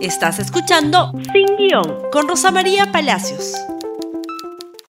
Estás escuchando Sin Guión con Rosa María Palacios.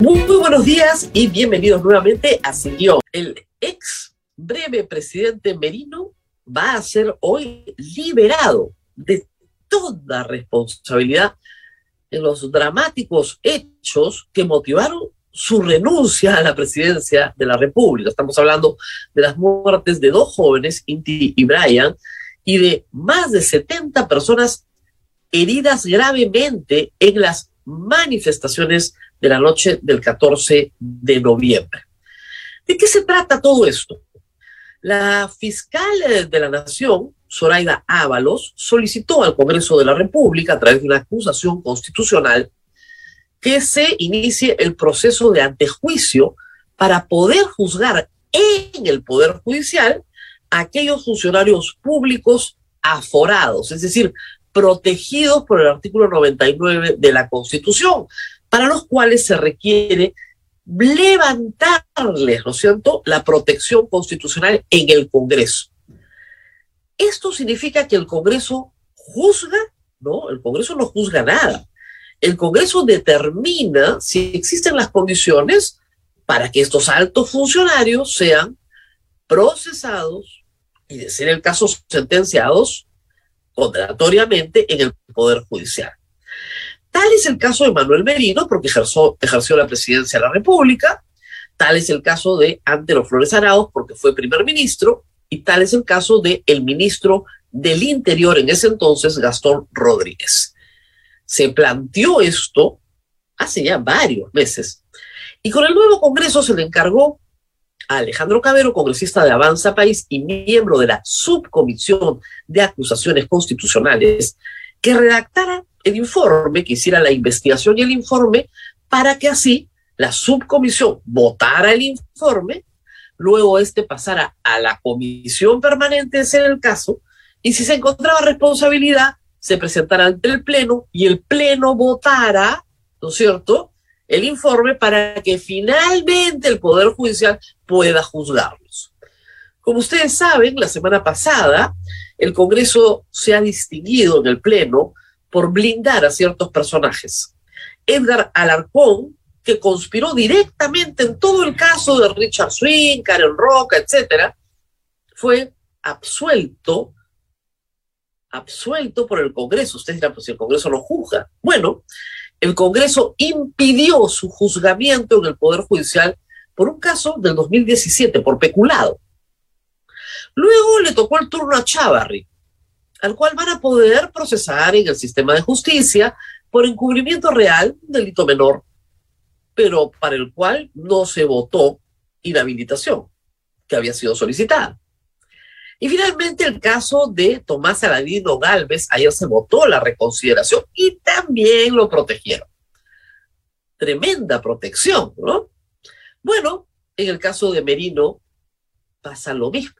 Muy, buenos días y bienvenidos nuevamente a Sin Guión. El ex breve presidente Merino va a ser hoy liberado de toda responsabilidad en los dramáticos hechos que motivaron su renuncia a la presidencia de la República. Estamos hablando de las muertes de dos jóvenes, Inti y Brian, y de más de 70 personas heridas gravemente en las manifestaciones de la noche del 14 de noviembre. ¿De qué se trata todo esto? La fiscal de la Nación, Zoraida Ábalos, solicitó al Congreso de la República, a través de una acusación constitucional, que se inicie el proceso de antejuicio para poder juzgar en el Poder Judicial a aquellos funcionarios públicos aforados, es decir, protegidos por el artículo 99 de la Constitución, para los cuales se requiere levantarles, ¿no es cierto?, la protección constitucional en el Congreso. Esto significa que el Congreso juzga, ¿no? El Congreso no juzga nada. El Congreso determina si existen las condiciones para que estos altos funcionarios sean procesados y, de ser el caso, sentenciados condenatoriamente en el Poder Judicial. Tal es el caso de Manuel Merino, porque ejerció, la presidencia de la República, tal es el caso de Antero Flores Arauz, porque fue primer ministro, y tal es el caso de el ministro del Interior en ese entonces, Gastón Rodríguez. Se planteó esto hace ya varios meses, y con el nuevo Congreso se le encargó Alejandro Cabero, congresista de Avanza País y miembro de la subcomisión de acusaciones constitucionales, que redactara el informe, que hiciera la investigación y el informe, para que así la subcomisión votara el informe, luego este pasara a la comisión permanente, ese el caso, y si se encontraba responsabilidad, se presentara ante el Pleno y el Pleno votara, ¿no es cierto?, el informe para que finalmente el Poder Judicial pueda juzgarlos. Como ustedes saben, la semana pasada el Congreso se ha distinguido en el Pleno por blindar a ciertos personajes. Edgar Alarcón, que conspiró directamente en todo el caso de Richard Swing, Karen Roca, etcétera, fue absuelto, absuelto por el Congreso. Ustedes dirán, pues si el Congreso lo juzga. Bueno, el Congreso impidió su juzgamiento en el Poder Judicial por un caso del 2017, por peculado. Luego le tocó el turno a Chávarri, al cual van a poder procesar en el sistema de justicia por encubrimiento real, un delito menor, pero para el cual no se votó inhabilitación, que había sido solicitada. Y finalmente el caso de Tomás Aladino Galvez, ayer se votó la reconsideración y también lo protegieron. Tremenda protección, ¿no? Bueno, en el caso de Merino pasa lo mismo.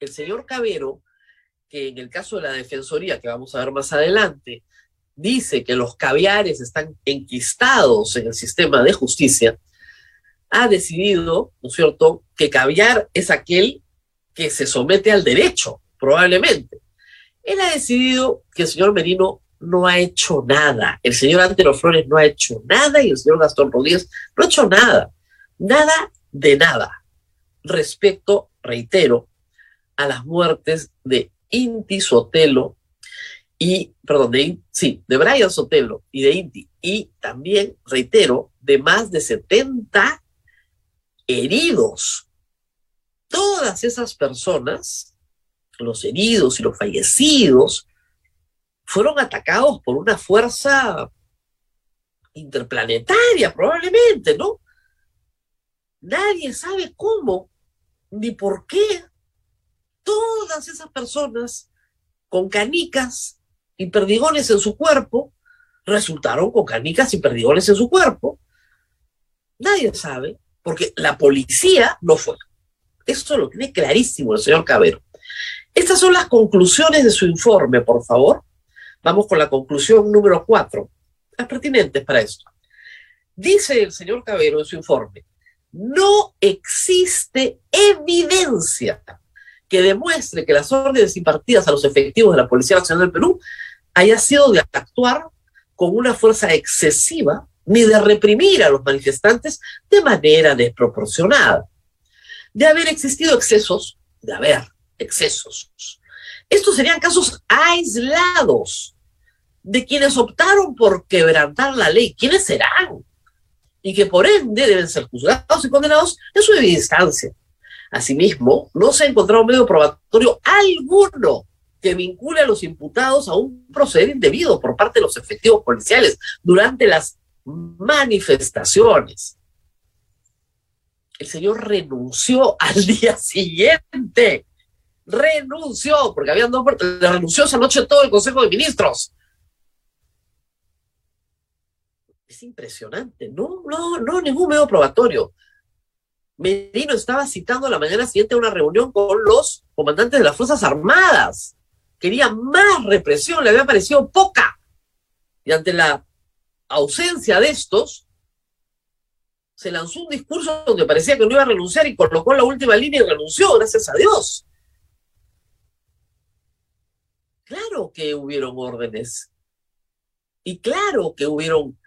El señor Cabero, que en el caso de la Defensoría, que vamos a ver más adelante, dice que los caviares están enquistados en el sistema de justicia, ha decidido, ¿no es cierto?, que caviar es aquel que se somete al derecho, probablemente. Él ha decidido que el señor Merino no ha hecho nada. El señor Antero Flores no ha hecho nada y el señor Gastón Rodríguez no ha hecho nada. Nada de nada. Respecto, reitero, a las muertes de Inti Sotelo y, perdón, de, sí, de Brian Sotelo y de Inti. Y también, reitero, de más de 70 heridos. Todas esas personas, los heridos y los fallecidos, fueron atacados por una fuerza interplanetaria, probablemente, ¿no? Nadie sabe cómo ni por qué todas esas personas con canicas y perdigones en su cuerpo resultaron con canicas y perdigones en su cuerpo. Nadie sabe porque la policía no fue. Esto lo tiene clarísimo el señor Cabero. Estas son las conclusiones de su informe, por favor. Vamos con la conclusión número cuatro, las pertinentes para esto. Dice el señor Cabero en su informe, no existe evidencia que demuestre que las órdenes impartidas a los efectivos de la Policía Nacional del Perú haya sido de actuar con una fuerza excesiva ni de reprimir a los manifestantes de manera desproporcionada. De haber existido excesos, de haber excesos. Estos serían casos aislados de quienes optaron por quebrantar la ley. ¿Quiénes serán? Y que por ende deben ser juzgados y condenados en su debida instancia. Asimismo, no se ha encontrado medio probatorio alguno que vincule a los imputados a un proceder indebido por parte de los efectivos policiales durante las manifestaciones. El señor renunció al día siguiente. Renunció, porque habían dos renunció esa noche todo el Consejo de Ministros. Es impresionante. No, no, no, ningún medio probatorio. Medino estaba citando a la mañana siguiente una reunión con los comandantes de las Fuerzas Armadas. Quería más represión, le había parecido poca. Y ante la ausencia de estos, se lanzó un discurso donde parecía que no iba a renunciar y colocó la última línea y renunció, gracias a Dios. Claro que hubieron órdenes. Y claro que hubieron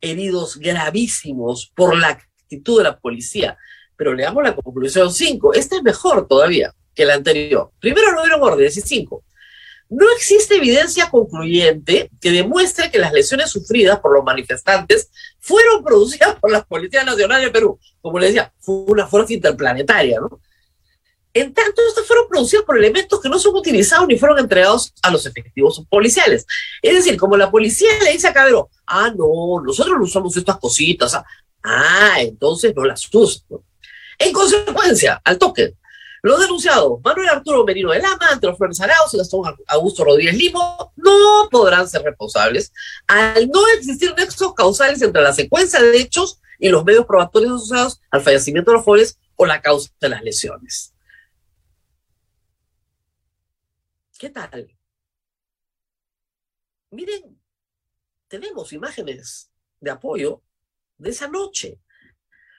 heridos gravísimos por la actitud de la policía. Pero leamos la conclusión 5. Esta es mejor todavía que la anterior. Primero no hubieron órdenes y cinco. No existe evidencia concluyente que demuestre que las lesiones sufridas por los manifestantes fueron producidas por la Policía Nacional de Perú. Como les decía, fue una fuerza interplanetaria, ¿no? En tanto, estas fueron producidas por elementos que no son utilizados ni fueron entregados a los efectivos policiales. Es decir, como la policía le dice a Cabero, ah, no, nosotros no usamos estas cositas, ah, ah entonces no las usan. En consecuencia, al toque, los denunciados, Manuel Arturo Merino de Lama, Antero Flores Arauz y Gastón Augusto Rodríguez Limo, no podrán ser responsables al no existir nexos causales entre la secuencia de hechos y los medios probatorios asociados al fallecimiento de los jóvenes o la causa de las lesiones. ¿Qué tal? Miren, tenemos imágenes de apoyo de esa noche.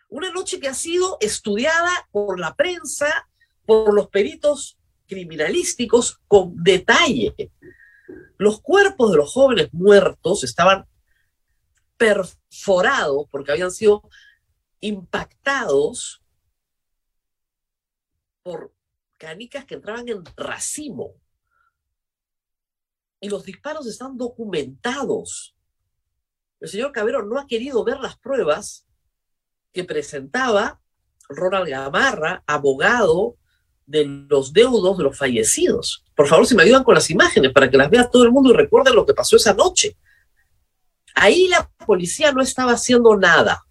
Una noche que ha sido estudiada por la prensa, por los peritos criminalísticos con detalle. Los cuerpos de los jóvenes muertos estaban perforados porque habían sido impactados por canicas que entraban en racimo. Y los disparos están documentados. El señor Cabero no ha querido ver las pruebas que presentaba Ronald Gamarra, abogado de los deudos de los fallecidos. Por favor, si me ayudan con las imágenes para que las vea todo el mundo y recuerden lo que pasó esa noche. Ahí la policía no estaba haciendo nada.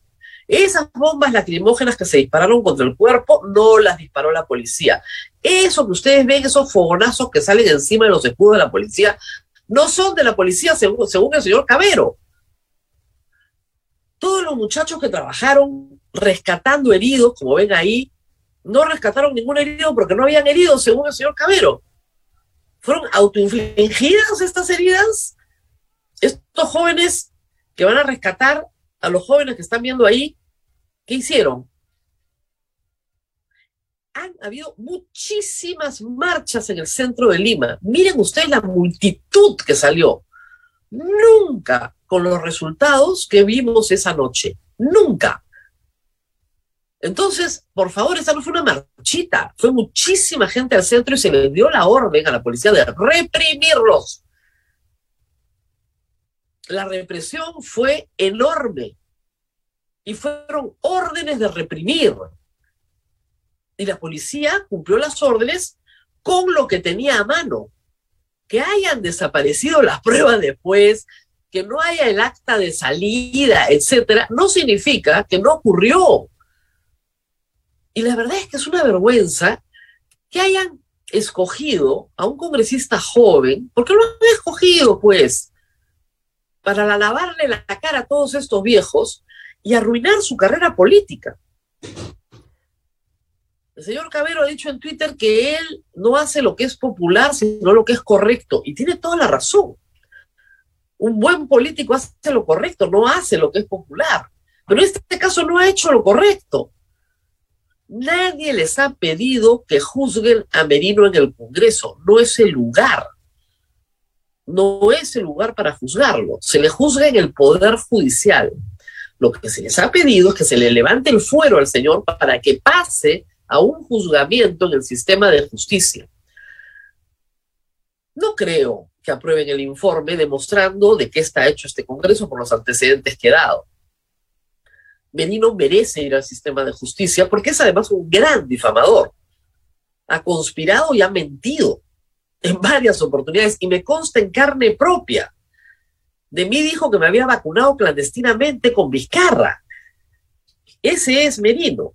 Esas bombas lacrimógenas que se dispararon contra el cuerpo no las disparó la policía. Eso que ustedes ven, esos fogonazos que salen encima de los escudos de la policía, no son de la policía según, según el señor Cabero. Todos los muchachos que trabajaron rescatando heridos, como ven ahí, no rescataron ningún herido porque no habían herido, según el señor Cabero. ¿Fueron autoinfligidas estas heridas? Estos jóvenes que van a rescatar a los jóvenes que están viendo ahí, ¿qué hicieron? Han habido muchísimas marchas en el centro de Lima. Miren ustedes la multitud que salió. Nunca con los resultados que vimos esa noche. Nunca. Entonces, por favor, esa no fue una marchita, fue muchísima gente al centro y se le dio la orden a la policía de reprimirlos. La represión fue enorme y fueron órdenes de reprimir. Y la policía cumplió las órdenes con lo que tenía a mano. Que hayan desaparecido las pruebas después, que no haya el acta de salida, etcétera, no significa que no ocurrió. Y la verdad es que es una vergüenza que hayan escogido a un congresista joven, porque lo han escogido, pues, para lavarle la cara a todos estos viejos y arruinar su carrera política. El señor Cabero ha dicho en Twitter que él no hace lo que es popular, sino lo que es correcto, y tiene toda la razón. Un buen político hace lo correcto, no hace lo que es popular. Pero en este caso no ha hecho lo correcto Nadie les ha pedido que juzguen a Merino en el Congreso. No es el lugar. No es el lugar para juzgarlo. Se le juzga en el Poder Judicial. Lo que se les ha pedido es que se le levante el fuero al señor para que pase a un juzgamiento en el sistema de justicia. No creo que aprueben el informe demostrando de qué está hecho este Congreso por los antecedentes que he dado. Benino merece ir al sistema de justicia porque es además un gran difamador. Ha conspirado y ha mentido en varias oportunidades y me consta en carne propia. De mí dijo que me había vacunado clandestinamente con Vizcarra. Ese es Merino.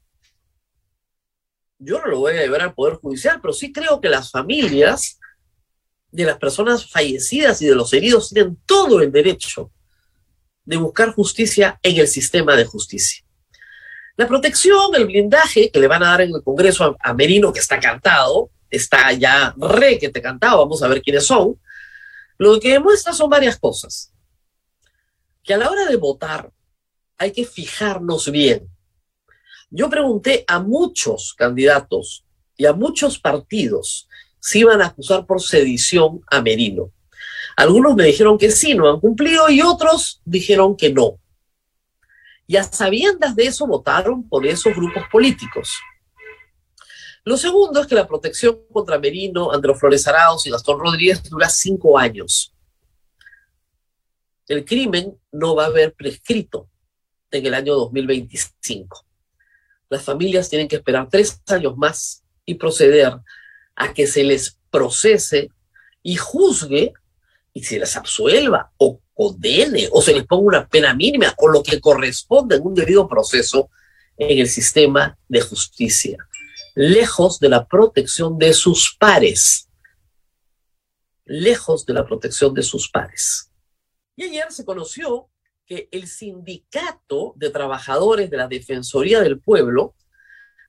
Yo no lo voy a llevar al Poder Judicial, pero sí creo que las familias de las personas fallecidas y de los heridos tienen todo el derecho de buscar justicia en el sistema de justicia. La protección, el blindaje que le van a dar en el Congreso a, Merino, que está cantado, está ya re que te cantado, vamos a ver quiénes son, lo que demuestra son varias cosas. Que a la hora de votar hay que fijarnos bien. Yo pregunté a muchos candidatos y a muchos partidos si iban a acusar por sedición a Merino. Algunos me dijeron que sí, no han cumplido, y otros dijeron que no. Y a sabiendas de eso votaron por esos grupos políticos. Lo segundo es que la protección contra Merino, Andrés Flores Arauz y Gastón Rodríguez dura cinco años. El crimen no va a haber prescrito en el año 2025. Las familias tienen que esperar tres años más y proceder a que se les procese y juzgue y se les absuelva o condene o se les ponga una pena mínima o lo que corresponde en un debido proceso en el sistema de justicia, lejos de la protección de sus pares, lejos de la protección de sus pares. Y ayer se conoció que el sindicato de trabajadores de la Defensoría del Pueblo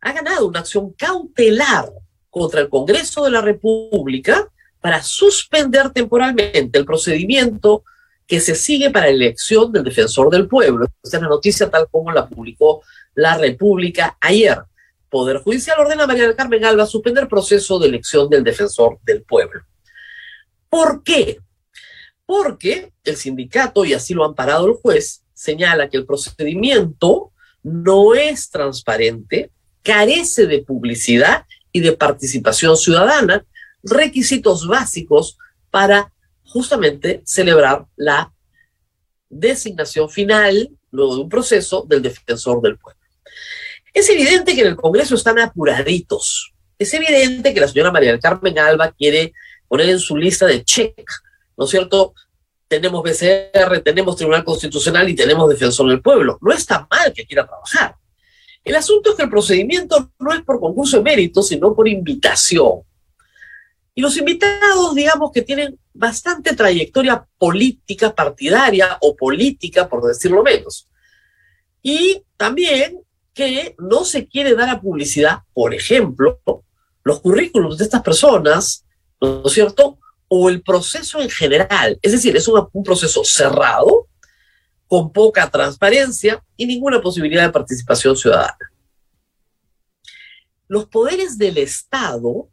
ha ganado una acción cautelar contra el Congreso de la República para suspender temporalmente el procedimiento que se sigue para la elección del defensor del pueblo. Esta es la noticia tal como la publicó la República ayer. Poder Judicial ordena a María del Carmen Alba suspender proceso de elección del defensor del pueblo. ¿Por qué? Porque el sindicato, y así lo han parado el juez, señala que el procedimiento no es transparente, carece de publicidad y de participación ciudadana requisitos básicos para justamente celebrar la designación final, luego de un proceso, del defensor del pueblo. Es evidente que en el Congreso están apuraditos. Es evidente que la señora María del Carmen Alba quiere poner en su lista de check, ¿no es cierto? Tenemos BCR, tenemos Tribunal Constitucional y tenemos Defensor del Pueblo. No está mal que quiera trabajar. El asunto es que el procedimiento no es por concurso de mérito, sino por invitación. Y los invitados, digamos que tienen bastante trayectoria política partidaria o política, por decirlo menos. Y también que no se quiere dar a publicidad, por ejemplo, los currículums de estas personas, ¿no es cierto? O el proceso en general. Es decir, es un, un proceso cerrado, con poca transparencia y ninguna posibilidad de participación ciudadana. Los poderes del Estado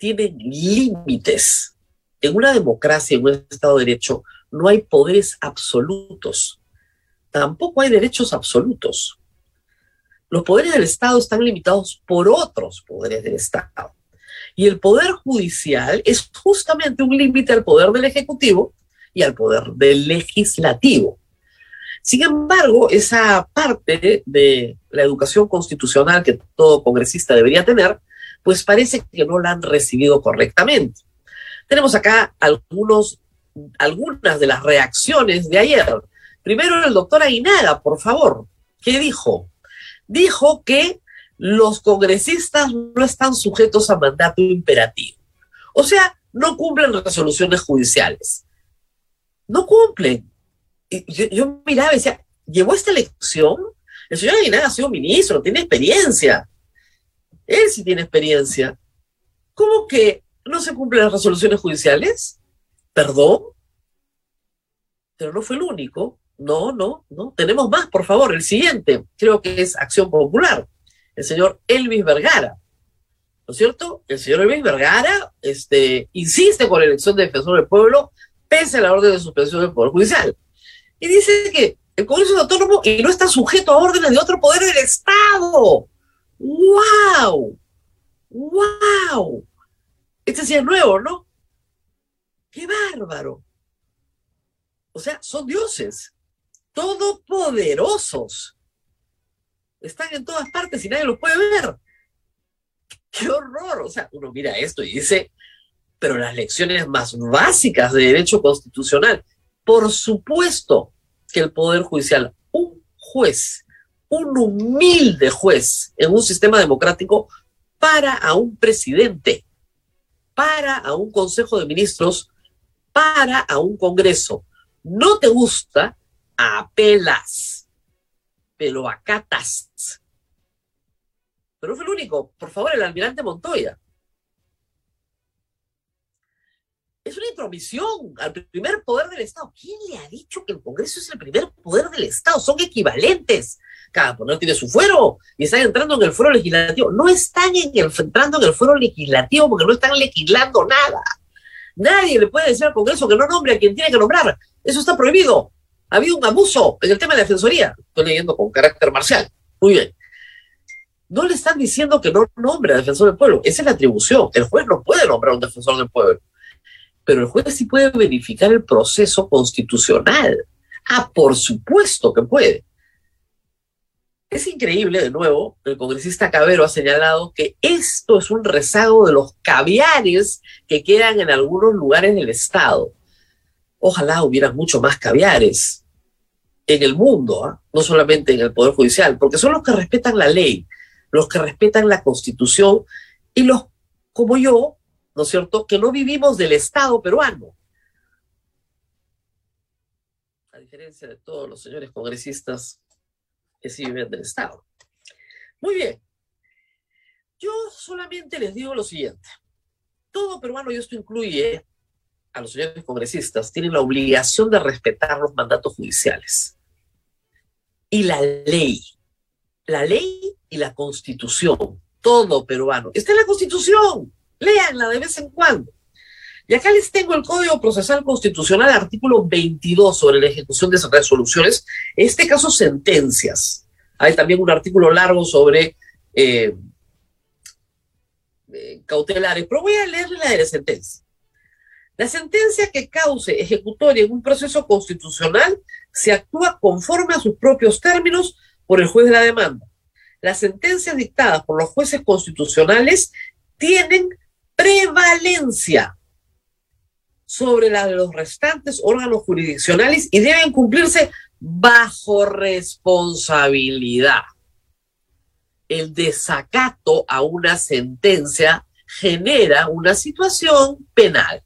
tienen límites. En una democracia, en un Estado de Derecho, no hay poderes absolutos. Tampoco hay derechos absolutos. Los poderes del Estado están limitados por otros poderes del Estado. Y el poder judicial es justamente un límite al poder del Ejecutivo y al poder del Legislativo. Sin embargo, esa parte de la educación constitucional que todo congresista debería tener pues parece que no la han recibido correctamente. Tenemos acá algunos, algunas de las reacciones de ayer. Primero el doctor Aguinaga, por favor, ¿qué dijo? Dijo que los congresistas no están sujetos a mandato imperativo. O sea, no cumplen resoluciones judiciales. No cumplen. yo, yo miraba y decía, ¿llevó esta elección? El señor Aguinaga ha sido ministro, tiene experiencia. Él sí tiene experiencia. ¿Cómo que no se cumplen las resoluciones judiciales? Perdón. Pero no fue el único. No, no, no. Tenemos más, por favor. El siguiente, creo que es Acción Popular. el señor Elvis Vergara. ¿No es cierto? El señor Elvis Vergara este, insiste con la elección de defensor del pueblo pese a la orden de suspensión del Poder Judicial. Y dice que el Congreso es autónomo y no está sujeto a órdenes de otro poder del Estado. ¡Wow! ¡Wow! Este sí es nuevo, ¿no? ¡Qué bárbaro! O sea, son dioses, todopoderosos. Están en todas partes y nadie los puede ver. ¡Qué horror! O sea, uno mira esto y dice, pero las lecciones más básicas de derecho constitucional, por supuesto que el Poder Judicial, un juez, un humilde juez en un sistema democrático, para a un presidente, para a un Consejo de Ministros, para a un Congreso. No te gusta, apelas, pero acatas. Pero fue el único. Por favor, el almirante Montoya. Es una intromisión al primer poder del Estado. ¿Quién le ha dicho que el Congreso es el primer poder del Estado? Son equivalentes. Cada poder tiene su fuero y están entrando en el fuero legislativo. No están entrando en el fuero legislativo porque no están legislando nada. Nadie le puede decir al Congreso que no nombre a quien tiene que nombrar. Eso está prohibido. Ha habido un abuso en el tema de la defensoría. Estoy leyendo con carácter marcial. Muy bien. No le están diciendo que no nombre a defensor del pueblo. Esa es la atribución. El juez no puede nombrar a un defensor del pueblo pero el juez sí puede verificar el proceso constitucional. Ah, por supuesto que puede. Es increíble, de nuevo, el congresista Cabero ha señalado que esto es un rezago de los caviares que quedan en algunos lugares del Estado. Ojalá hubiera mucho más caviares en el mundo, ¿ah? no solamente en el Poder Judicial, porque son los que respetan la ley, los que respetan la Constitución y los, como yo, ¿no es cierto?, que no vivimos del Estado peruano. A diferencia de todos los señores congresistas que viven del Estado. Muy bien. Yo solamente les digo lo siguiente. Todo peruano, y esto incluye a los señores congresistas, tienen la obligación de respetar los mandatos judiciales y la ley. La ley y la constitución. Todo peruano. Está en la constitución. Léanla de vez en cuando. Y acá les tengo el Código Procesal Constitucional, artículo 22, sobre la ejecución de esas resoluciones. En este caso, sentencias. Hay también un artículo largo sobre eh, eh, cautelares, pero voy a leerle la de la sentencia. La sentencia que cause ejecutoria en un proceso constitucional se actúa conforme a sus propios términos por el juez de la demanda. Las sentencias dictadas por los jueces constitucionales tienen prevalencia sobre la de los restantes órganos jurisdiccionales y deben cumplirse bajo responsabilidad. El desacato a una sentencia genera una situación penal.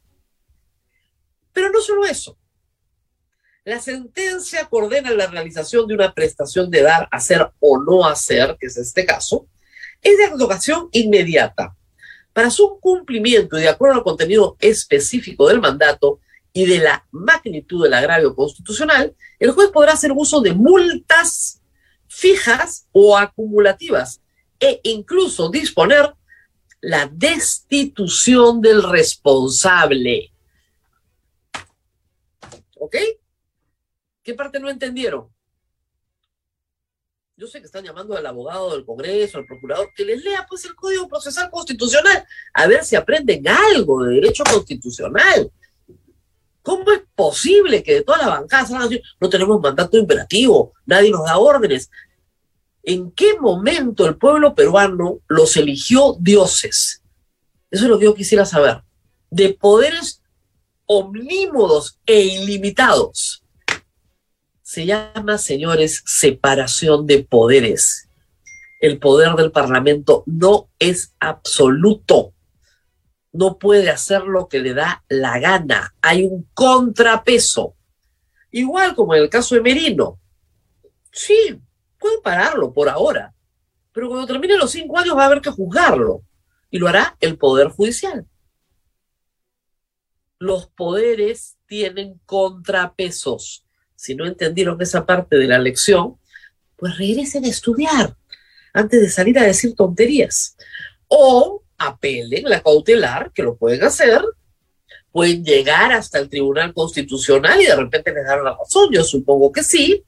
Pero no solo eso. La sentencia que ordena la realización de una prestación de dar, hacer o no hacer, que es este caso, es de advocación inmediata para su cumplimiento y de acuerdo al contenido específico del mandato y de la magnitud del agravio constitucional, el juez podrá hacer uso de multas fijas o acumulativas e incluso disponer la destitución del responsable. ¿Ok? ¿Qué parte no entendieron? Yo sé que están llamando al abogado del Congreso, al procurador, que les lea pues el Código Procesal Constitucional, a ver si aprenden algo de derecho constitucional. ¿Cómo es posible que de toda la bancada salgan no tenemos mandato imperativo, nadie nos da órdenes? ¿En qué momento el pueblo peruano los eligió dioses? Eso es lo que yo quisiera saber. De poderes omnímodos e ilimitados se llama, señores, separación de poderes. El poder del Parlamento no es absoluto. No puede hacer lo que le da la gana. Hay un contrapeso. Igual como en el caso de Merino. Sí, pueden pararlo por ahora. Pero cuando termine los cinco años va a haber que juzgarlo. Y lo hará el Poder Judicial. Los poderes tienen contrapesos si no entendieron esa parte de la lección, pues regresen a estudiar. antes de salir a decir tonterías. O apelen la cautelar, que lo pueden hacer, pueden llegar hasta el Tribunal Constitucional y de repente les dan la razón, yo supongo que sí,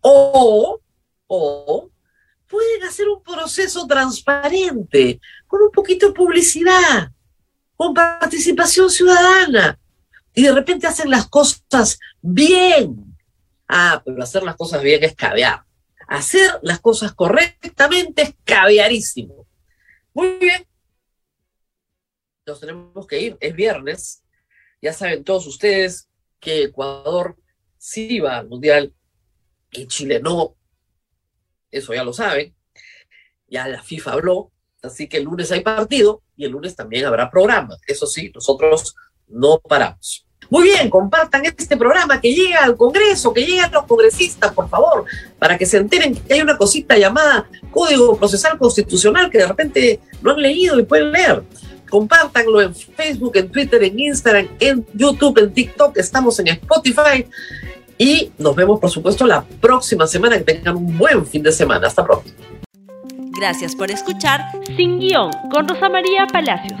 o, o pueden hacer un proceso transparente, con un poquito de publicidad, con participación ciudadana, y de repente hacen las cosas bien. Ah, pero hacer las cosas bien es caviar. Hacer las cosas correctamente es caviarísimo. Muy bien. Nos tenemos que ir. Es viernes. Ya saben todos ustedes que Ecuador sí va al Mundial y Chile no. Eso ya lo saben. Ya la FIFA habló. Así que el lunes hay partido y el lunes también habrá programa. Eso sí, nosotros no paramos. Muy bien, compartan este programa que llega al Congreso, que lleguen los congresistas, por favor, para que se enteren que hay una cosita llamada Código Procesal Constitucional que de repente no han leído y pueden leer. Compártanlo en Facebook, en Twitter, en Instagram, en YouTube, en TikTok, estamos en Spotify y nos vemos, por supuesto, la próxima semana. Que tengan un buen fin de semana. Hasta pronto. Gracias por escuchar Sin Guión con Rosa María Palacios.